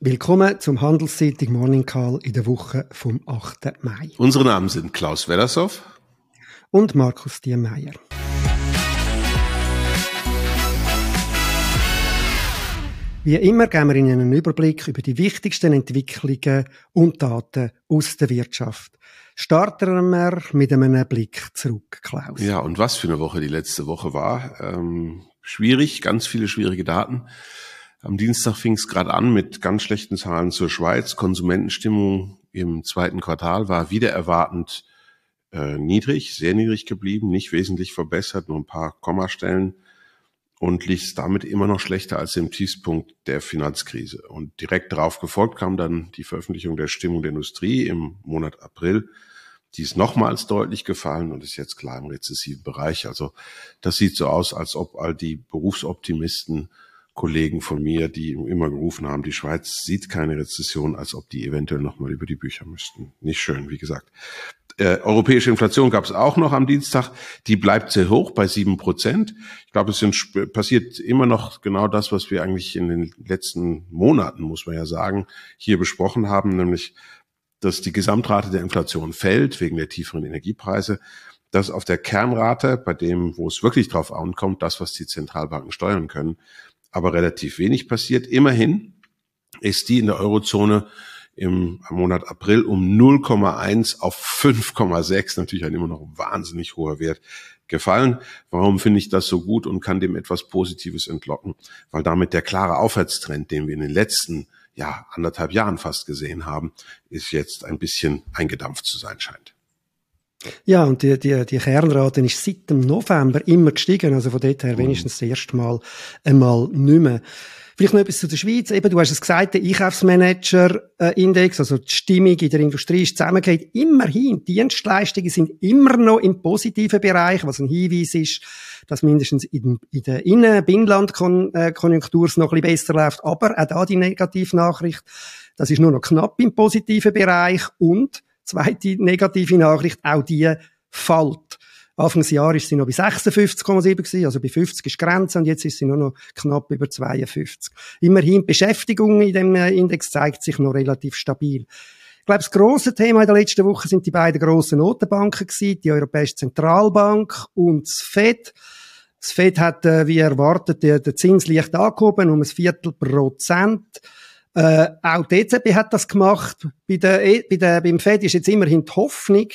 Willkommen zum Handelszeitung Morning Call in der Woche vom 8. Mai. Unsere Namen sind Klaus Wellershoff und Markus Diermeier. Wie immer geben wir Ihnen einen Überblick über die wichtigsten Entwicklungen und Daten aus der Wirtschaft. Starten wir mit einem Blick zurück, Klaus. Ja, und was für eine Woche die letzte Woche war. Ähm, schwierig, ganz viele schwierige Daten. Am Dienstag fing es gerade an mit ganz schlechten Zahlen zur Schweiz. Konsumentenstimmung im zweiten Quartal war wieder erwartend äh, niedrig, sehr niedrig geblieben, nicht wesentlich verbessert, nur ein paar Kommastellen und liegt damit immer noch schlechter als im Tiefspunkt der Finanzkrise. Und direkt darauf gefolgt kam dann die Veröffentlichung der Stimmung der Industrie im Monat April. Die ist nochmals deutlich gefallen und ist jetzt klar im rezessiven Bereich. Also das sieht so aus, als ob all die Berufsoptimisten Kollegen von mir, die immer gerufen haben, die Schweiz sieht keine Rezession, als ob die eventuell nochmal über die Bücher müssten. Nicht schön, wie gesagt. Äh, europäische Inflation gab es auch noch am Dienstag. Die bleibt sehr hoch bei sieben Prozent. Ich glaube, es sind, passiert immer noch genau das, was wir eigentlich in den letzten Monaten, muss man ja sagen, hier besprochen haben, nämlich, dass die Gesamtrate der Inflation fällt wegen der tieferen Energiepreise dass auf der Kernrate, bei dem, wo es wirklich drauf ankommt, das, was die Zentralbanken steuern können, aber relativ wenig passiert. Immerhin ist die in der Eurozone im Monat April um 0,1 auf 5,6, natürlich ein immer noch wahnsinnig hoher Wert, gefallen. Warum finde ich das so gut und kann dem etwas Positives entlocken? Weil damit der klare Aufwärtstrend, den wir in den letzten ja, anderthalb Jahren fast gesehen haben, ist jetzt ein bisschen eingedampft zu sein scheint. Ja, und die, die, die Kernrate ist seit dem November immer gestiegen, also von dort her mhm. wenigstens das erste Mal einmal nicht mehr. Vielleicht noch etwas zu der Schweiz. Eben, du hast es gesagt, der Einkaufsmanager-Index, also die Stimmung in der Industrie ist zusammengeht. Immerhin, Dienstleistungen sind immer noch im positiven Bereich, was ein Hinweis ist, dass mindestens in, in der Innen-Binnenland-Konjunktur es noch ein bisschen besser läuft. Aber auch da die Negativnachricht, das ist nur noch knapp im positiven Bereich und Zweite negative Nachricht, auch die fällt. Anfangsjahr ist sie noch bei 56,7 gewesen, also bei 50 ist Grenze und jetzt ist sie nur noch knapp über 52. Immerhin, Beschäftigung in dem äh, Index zeigt sich noch relativ stabil. Ich glaube, das grosse Thema in der letzten Woche sind die beiden grossen Notenbanken gewesen, die Europäische Zentralbank und das FED. Das FED hat, äh, wie erwartet, den, den Zins leicht angehoben, um ein Viertel Prozent. Äh, auch die EZB hat das gemacht. Bei der, e, bei der, beim FED ist jetzt immerhin die Hoffnung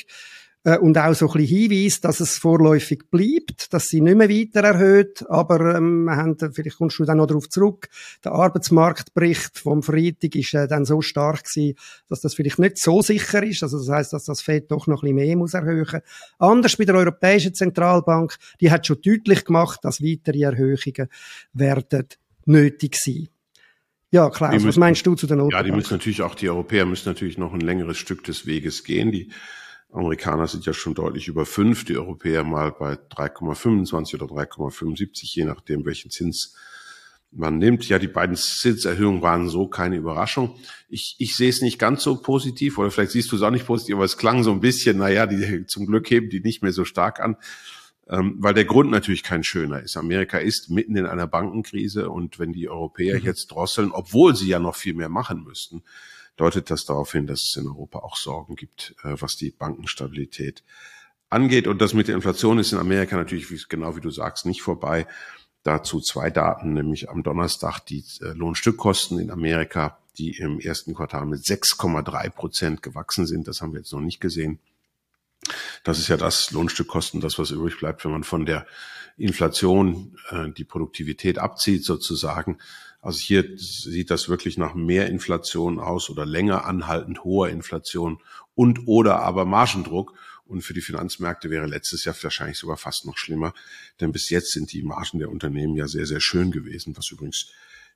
äh, und auch so ein bisschen Hinweis, dass es vorläufig bleibt, dass sie nicht mehr weiter erhöht. Aber ähm, wir haben, vielleicht kommst du dann noch darauf zurück, der Arbeitsmarktbericht vom Freitag ist äh, dann so stark gewesen, dass das vielleicht nicht so sicher ist. Also das heißt, dass das FED doch noch ein bisschen mehr muss erhöhen. Anders bei der Europäischen Zentralbank, die hat schon deutlich gemacht, dass weitere Erhöhungen werden nötig sein. Ja, klar. Müssen, was meinst du zu den Notenbank? Ja, die müssen natürlich auch, die Europäer müssen natürlich noch ein längeres Stück des Weges gehen. Die Amerikaner sind ja schon deutlich über fünf, die Europäer mal bei 3,25 oder 3,75, je nachdem, welchen Zins man nimmt. Ja, die beiden Zinserhöhungen waren so keine Überraschung. Ich, ich sehe es nicht ganz so positiv, oder vielleicht siehst du es auch nicht positiv, aber es klang so ein bisschen, naja, die, zum Glück heben die nicht mehr so stark an ähm, weil der Grund natürlich kein schöner ist. Amerika ist mitten in einer Bankenkrise und wenn die Europäer mhm. jetzt drosseln, obwohl sie ja noch viel mehr machen müssten, deutet das darauf hin, dass es in Europa auch Sorgen gibt, äh, was die Bankenstabilität angeht. Und das mit der Inflation ist in Amerika natürlich, genau wie du sagst, nicht vorbei. Dazu zwei Daten, nämlich am Donnerstag die äh, Lohnstückkosten in Amerika, die im ersten Quartal mit 6,3 Prozent gewachsen sind. Das haben wir jetzt noch nicht gesehen. Das ist ja das Lohnstückkosten, das, was übrig bleibt, wenn man von der Inflation äh, die Produktivität abzieht, sozusagen. Also hier sieht das wirklich nach mehr Inflation aus oder länger anhaltend hoher Inflation und oder aber Margendruck. Und für die Finanzmärkte wäre letztes Jahr wahrscheinlich sogar fast noch schlimmer, denn bis jetzt sind die Margen der Unternehmen ja sehr, sehr schön gewesen, was übrigens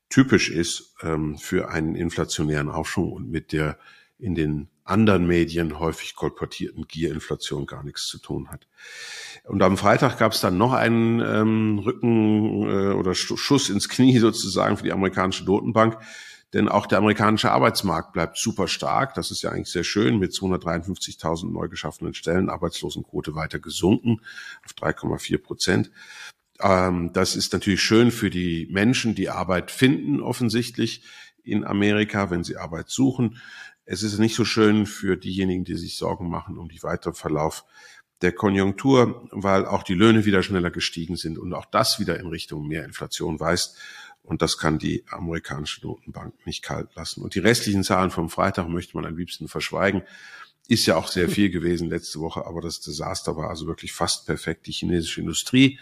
typisch ist ähm, für einen inflationären Aufschwung und mit der in den anderen Medien häufig kolportierten Gierinflation gar nichts zu tun hat. Und am Freitag gab es dann noch einen ähm, Rücken äh, oder Schuss ins Knie sozusagen für die amerikanische Notenbank. Denn auch der amerikanische Arbeitsmarkt bleibt super stark. Das ist ja eigentlich sehr schön mit 253.000 neu geschaffenen Stellen, Arbeitslosenquote weiter gesunken auf 3,4 Prozent. Ähm, das ist natürlich schön für die Menschen, die Arbeit finden offensichtlich in Amerika, wenn sie Arbeit suchen. Es ist nicht so schön für diejenigen, die sich Sorgen machen um den weiteren Verlauf der Konjunktur, weil auch die Löhne wieder schneller gestiegen sind und auch das wieder in Richtung mehr Inflation weist. Und das kann die amerikanische Notenbank nicht kalt lassen. Und die restlichen Zahlen vom Freitag möchte man am liebsten verschweigen. Ist ja auch sehr viel gewesen letzte Woche, aber das Desaster war also wirklich fast perfekt. Die chinesische Industrie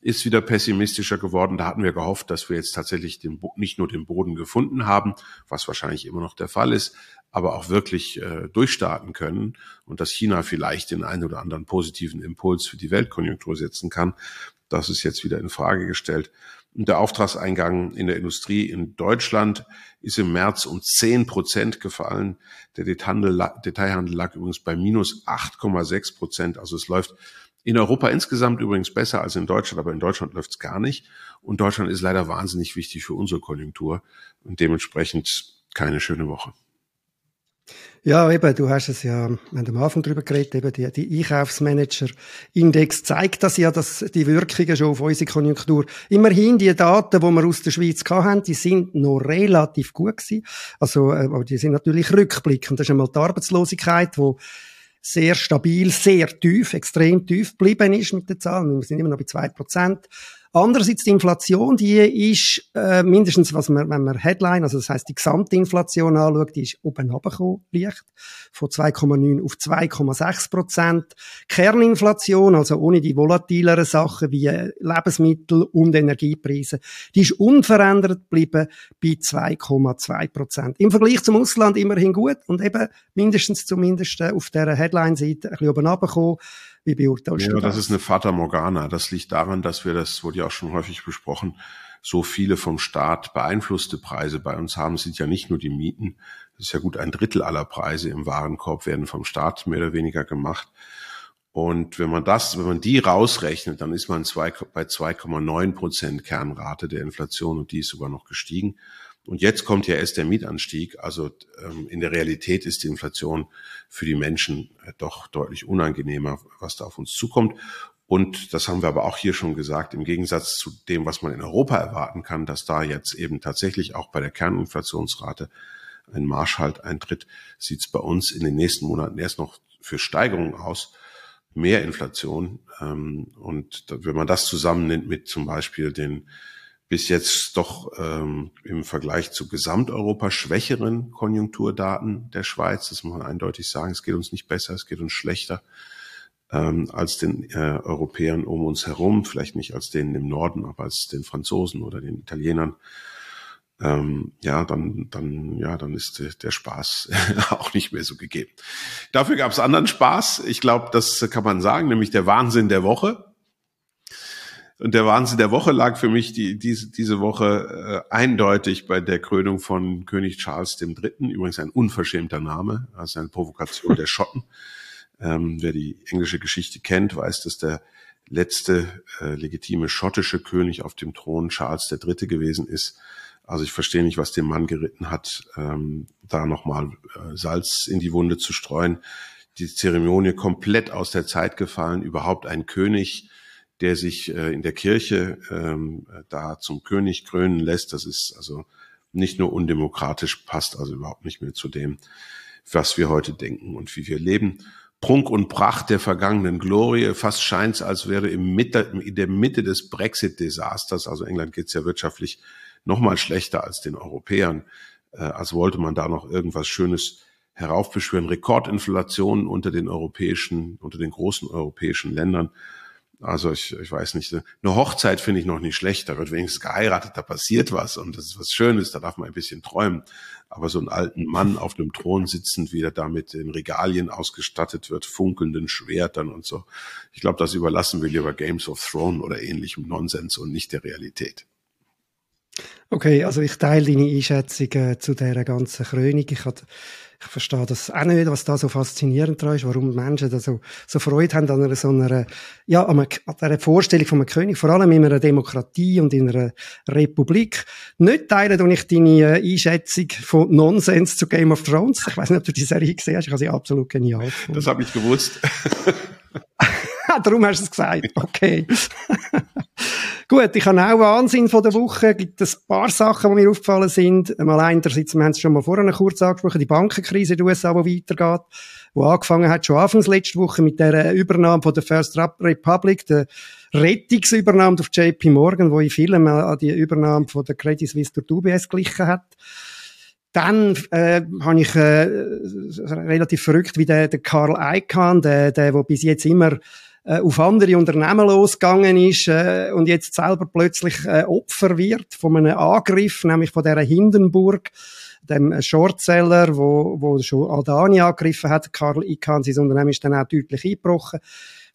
ist wieder pessimistischer geworden. Da hatten wir gehofft, dass wir jetzt tatsächlich den, nicht nur den Boden gefunden haben, was wahrscheinlich immer noch der Fall ist, aber auch wirklich äh, durchstarten können und dass China vielleicht den einen oder anderen positiven Impuls für die Weltkonjunktur setzen kann. Das ist jetzt wieder in Frage gestellt. Und der Auftragseingang in der Industrie in Deutschland ist im März um 10 Prozent gefallen. Der Detailhandel, lag übrigens bei minus 8,6 Prozent. Also es läuft in Europa insgesamt übrigens besser als in Deutschland, aber in Deutschland läuft es gar nicht. Und Deutschland ist leider wahnsinnig wichtig für unsere Konjunktur und dementsprechend keine schöne Woche. Ja, eben, du hast es ja, wir haben am Anfang darüber geredet, eben die, die Einkaufsmanager-Index zeigt das ja, dass die Wirkungen schon auf unsere Konjunktur. Immerhin, die Daten, die wir aus der Schweiz hatten, die sind noch relativ gut gewesen. Also, äh, aber die sind natürlich rückblickend. Das ist einmal die Arbeitslosigkeit, die sehr stabil, sehr tief, extrem tief geblieben ist mit den Zahlen. Wir sind immer noch bei zwei Prozent. Andererseits die Inflation, die ist äh, mindestens, was man, wenn man Headline, also das heißt die Gesamtinflation anschaut, die ist oben runtergekommen, leicht, von 2,9 auf 2,6 Prozent. Kerninflation, also ohne die volatileren Sachen wie Lebensmittel und Energiepreise, die ist unverändert geblieben bei 2,2 Prozent. Im Vergleich zum Ausland immerhin gut und eben mindestens zumindest äh, auf der Headline-Seite ein bisschen oben runtergekommen. Wie beurteilst ja, du das? Das ist eine Fata Morgana. Das liegt daran, dass wir, das wurde ja auch schon häufig besprochen, so viele vom Staat beeinflusste Preise bei uns haben, sind ja nicht nur die Mieten. Das ist ja gut ein Drittel aller Preise im Warenkorb werden vom Staat mehr oder weniger gemacht. Und wenn man das, wenn man die rausrechnet, dann ist man zwei, bei 2,9 Prozent Kernrate der Inflation und die ist sogar noch gestiegen. Und jetzt kommt ja erst der Mietanstieg. Also ähm, in der Realität ist die Inflation für die Menschen äh, doch deutlich unangenehmer, was da auf uns zukommt. Und das haben wir aber auch hier schon gesagt, im Gegensatz zu dem, was man in Europa erwarten kann, dass da jetzt eben tatsächlich auch bei der Kerninflationsrate ein Marschhalt eintritt, sieht es bei uns in den nächsten Monaten erst noch für Steigerungen aus, mehr Inflation. Ähm, und wenn man das zusammennimmt mit zum Beispiel den bis jetzt doch ähm, im Vergleich zu Gesamteuropa schwächeren Konjunkturdaten der Schweiz. Das muss man eindeutig sagen. Es geht uns nicht besser, es geht uns schlechter ähm, als den äh, Europäern um uns herum. Vielleicht nicht als denen im Norden, aber als den Franzosen oder den Italienern. Ähm, ja, dann, dann, ja, dann ist der Spaß auch nicht mehr so gegeben. Dafür gab es anderen Spaß. Ich glaube, das kann man sagen, nämlich der Wahnsinn der Woche. Und der Wahnsinn der Woche lag für mich die, diese, diese Woche äh, eindeutig bei der Krönung von König Charles III. Übrigens ein unverschämter Name, also eine Provokation der Schotten. Ähm, wer die englische Geschichte kennt, weiß, dass der letzte äh, legitime schottische König auf dem Thron Charles III. gewesen ist. Also ich verstehe nicht, was den Mann geritten hat, ähm, da nochmal äh, Salz in die Wunde zu streuen. Die Zeremonie komplett aus der Zeit gefallen, überhaupt ein König der sich äh, in der Kirche ähm, da zum König krönen lässt. Das ist also nicht nur undemokratisch, passt also überhaupt nicht mehr zu dem, was wir heute denken und wie wir leben. Prunk und Pracht der vergangenen Glorie. Fast scheint es, als wäre im Mitte, in der Mitte des Brexit-Desasters, also England geht es ja wirtschaftlich noch mal schlechter als den Europäern, äh, als wollte man da noch irgendwas Schönes heraufbeschwören. Rekordinflationen unter den europäischen, unter den großen europäischen Ländern. Also ich, ich weiß nicht, eine Hochzeit finde ich noch nicht schlecht, da wird wenigstens geheiratet, da passiert was und das ist was Schönes, da darf man ein bisschen träumen. Aber so einen alten Mann auf einem Thron sitzend, wie er da mit den Regalien ausgestattet wird, funkelnden Schwertern und so. Ich glaube, das überlassen wir lieber Games of Thrones oder ähnlichem Nonsens und nicht der Realität. Okay, also ich teile deine Einschätzung äh, zu dieser ganzen Krönung. Ich hatte ich verstehe das auch nicht, was da so faszinierend dran ist, warum Menschen da so, so Freude haben an einer so einer, ja, an, einer, Vorstellung von einem König, vor allem in einer Demokratie und in einer Republik. Nicht teilen und ich deine äh, Einschätzung von Nonsens zu Game of Thrones. Ich weiß nicht, ob du die Serie gesehen hast, ich habe sie absolut genial gefunden. Das habe ich gewusst. Darum hast du es gesagt. Okay. Gut, ich habe auch Wahnsinn von der Woche. Es gibt ein paar Sachen, die mir aufgefallen sind. Mal einerseits, wir haben es schon mal vorhin kurz angesprochen, die Bankenkrise in den USA, die weitergeht, die angefangen hat schon anfangs letzte Woche mit der Übernahme von der First Republic, der Rettungsübernahme auf JP Morgan, wo in vielen an die Übernahme von der Credit Suisse durch UBS glichen hat. Dann äh, habe ich äh, relativ verrückt, wie der, der Karl Icahn, der, der, der bis jetzt immer äh, auf andere Unternehmen losgegangen ist äh, und jetzt selber plötzlich äh, Opfer wird von einem Angriff, nämlich von der Hindenburg, dem Shortseller, wo, wo schon Aldani angegriffen hat. Karl Icahn, sein Unternehmen ist dann auch deutlich eingebrochen.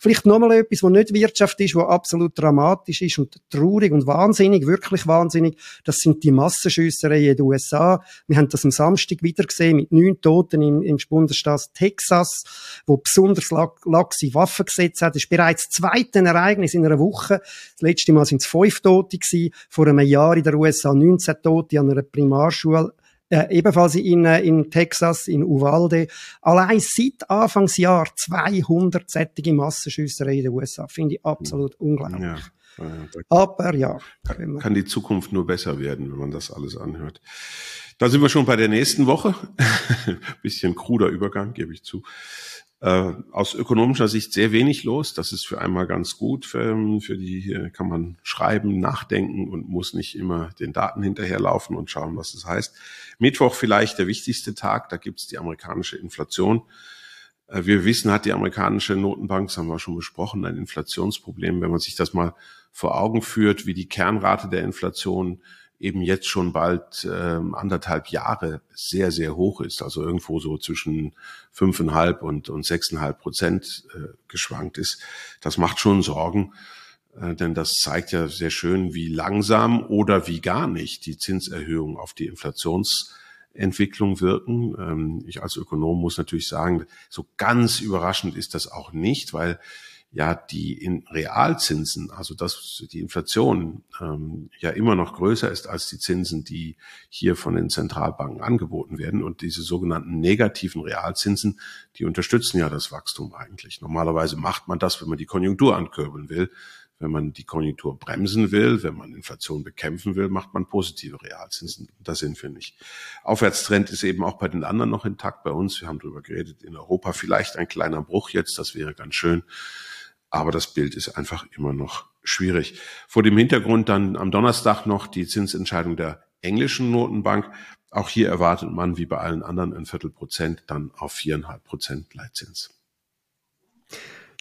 Vielleicht nochmal etwas, was nicht Wirtschaft ist, was absolut dramatisch ist und traurig und wahnsinnig, wirklich wahnsinnig. Das sind die Massenschüssereien in den USA. Wir haben das am Samstag wieder gesehen mit neun Toten im, im Bundesstaat Texas, wo besonders laxe Waffengesetze hat. Das ist bereits das zweite Ereignis in einer Woche. Das letzte Mal sind es fünf Tote gewesen. Vor einem Jahr in den USA 19 Tote an einer Primarschule äh, ebenfalls in, äh, in Texas, in Uvalde. Allein seit Anfangsjahr 200 sättige Massenschüssereien in den USA. Finde ich absolut ja. unglaublich. Ja. Aber ja. Kann, kann, die Zukunft nur besser werden, wenn man das alles anhört. Da sind wir schon bei der nächsten Woche. Bisschen kruder Übergang, gebe ich zu. Äh, aus ökonomischer Sicht sehr wenig los. Das ist für einmal ganz gut. Für, für die kann man schreiben, nachdenken und muss nicht immer den Daten hinterherlaufen und schauen, was das heißt. Mittwoch vielleicht der wichtigste Tag. Da gibt's die amerikanische Inflation. Äh, wir wissen, hat die amerikanische Notenbank, das haben wir schon besprochen, ein Inflationsproblem. Wenn man sich das mal vor Augen führt, wie die Kernrate der Inflation eben jetzt schon bald äh, anderthalb Jahre sehr, sehr hoch ist, also irgendwo so zwischen fünfeinhalb und, und sechseinhalb Prozent äh, geschwankt ist. Das macht schon Sorgen, äh, denn das zeigt ja sehr schön, wie langsam oder wie gar nicht die Zinserhöhungen auf die Inflationsentwicklung wirken. Ähm, ich als Ökonom muss natürlich sagen, so ganz überraschend ist das auch nicht, weil ja die in Realzinsen, also dass die Inflation ähm, ja immer noch größer ist als die Zinsen, die hier von den Zentralbanken angeboten werden. Und diese sogenannten negativen Realzinsen, die unterstützen ja das Wachstum eigentlich. Normalerweise macht man das, wenn man die Konjunktur ankurbeln will. Wenn man die Konjunktur bremsen will, wenn man Inflation bekämpfen will, macht man positive Realzinsen. Das sind wir nicht. Aufwärtstrend ist eben auch bei den anderen noch intakt bei uns. Wir haben darüber geredet. In Europa vielleicht ein kleiner Bruch jetzt. Das wäre ganz schön. Aber das Bild ist einfach immer noch schwierig. Vor dem Hintergrund dann am Donnerstag noch die Zinsentscheidung der englischen Notenbank. Auch hier erwartet man wie bei allen anderen ein Viertel Prozent, dann auf viereinhalb Prozent Leitzins.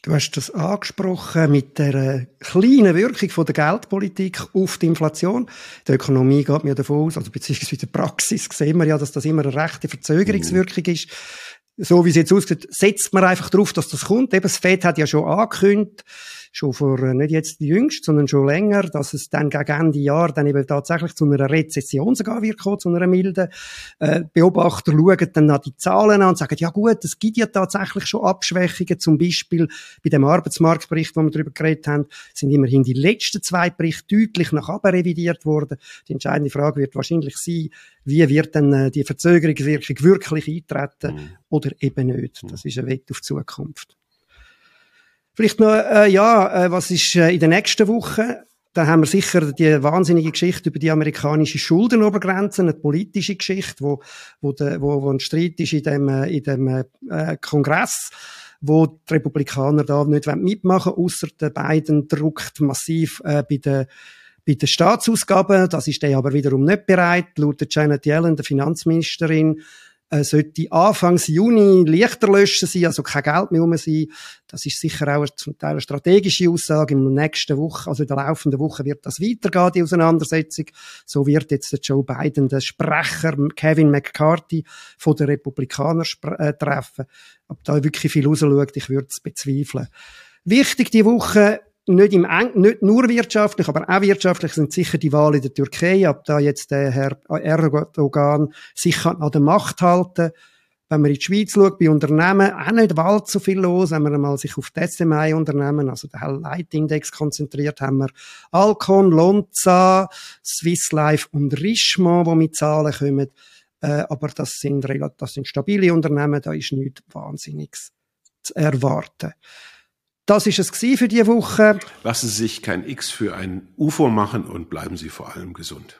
Du hast das angesprochen mit der kleinen Wirkung von der Geldpolitik auf die Inflation. Die Ökonomie geht mir davon aus, also beziehungsweise in der Praxis sehen wir ja, dass das immer eine rechte Verzögerungswirkung ist so wie es jetzt aussieht, setzt man einfach darauf, dass das kommt. Eben, das FED hat ja schon angekündigt, schon vor, äh, nicht jetzt jüngst, sondern schon länger, dass es dann gegen Ende Jahr dann eben tatsächlich zu einer Rezession sogar wird kommen, zu einer milden. Äh, Beobachter schauen dann nach die Zahlen an und sagen, ja gut, es gibt ja tatsächlich schon Abschwächungen, zum Beispiel bei dem Arbeitsmarktbericht, wo wir darüber geredet haben, sind immerhin die letzten zwei Berichte deutlich nach oben revidiert worden. Die entscheidende Frage wird wahrscheinlich sein, wie wird denn äh, die Verzögerungswirkung wirklich eintreten mhm. oder eben nicht. Das ist ein Wett auf die Zukunft. Vielleicht noch, äh, ja, äh, was ist äh, in der nächsten Woche? Da haben wir sicher die wahnsinnige Geschichte über die amerikanische Schuldenobergrenze, eine politische Geschichte, wo, wo, de, wo, wo ein Streit ist in dem, äh, in dem äh, Kongress, wo die Republikaner da nicht mitmachen wollen, außer der Biden druckt massiv äh, bei den bei den Staatsausgaben, das ist der aber wiederum nicht bereit. Laut Janet Yellen, der Finanzministerin, äh, sollte Anfangs Juni Lichter löschen sein, also kein Geld mehr rum sein. Das ist sicher auch zum Teil eine strategische Aussage. In der nächsten Woche, also in der laufenden Woche wird das weitergehen, die Auseinandersetzung. So wird jetzt der Joe Biden, der Sprecher Kevin McCarthy von den Republikanern äh, treffen. Ob da wirklich viel rausschaut, ich würde es bezweifeln. Wichtig die Woche nicht, im Eng, nicht nur wirtschaftlich, aber auch wirtschaftlich sind sicher die Wahlen in der Türkei, ob da jetzt der Herr Erdogan sich an der Macht halten wenn man in die Schweiz schaut, bei Unternehmen, auch nicht allzu viel los. Wenn man mal sich auf die SMI-Unternehmen, also den Leitindex konzentriert, haben wir Alcon, Lonza, Swiss Life und Richemont, die mit Zahlen kommen. Äh, aber das sind, das sind stabile Unternehmen, da ist nichts Wahnsinniges zu erwarten. Das ist es für diese Woche. Lassen Sie sich kein X für ein UFO machen und bleiben Sie vor allem gesund.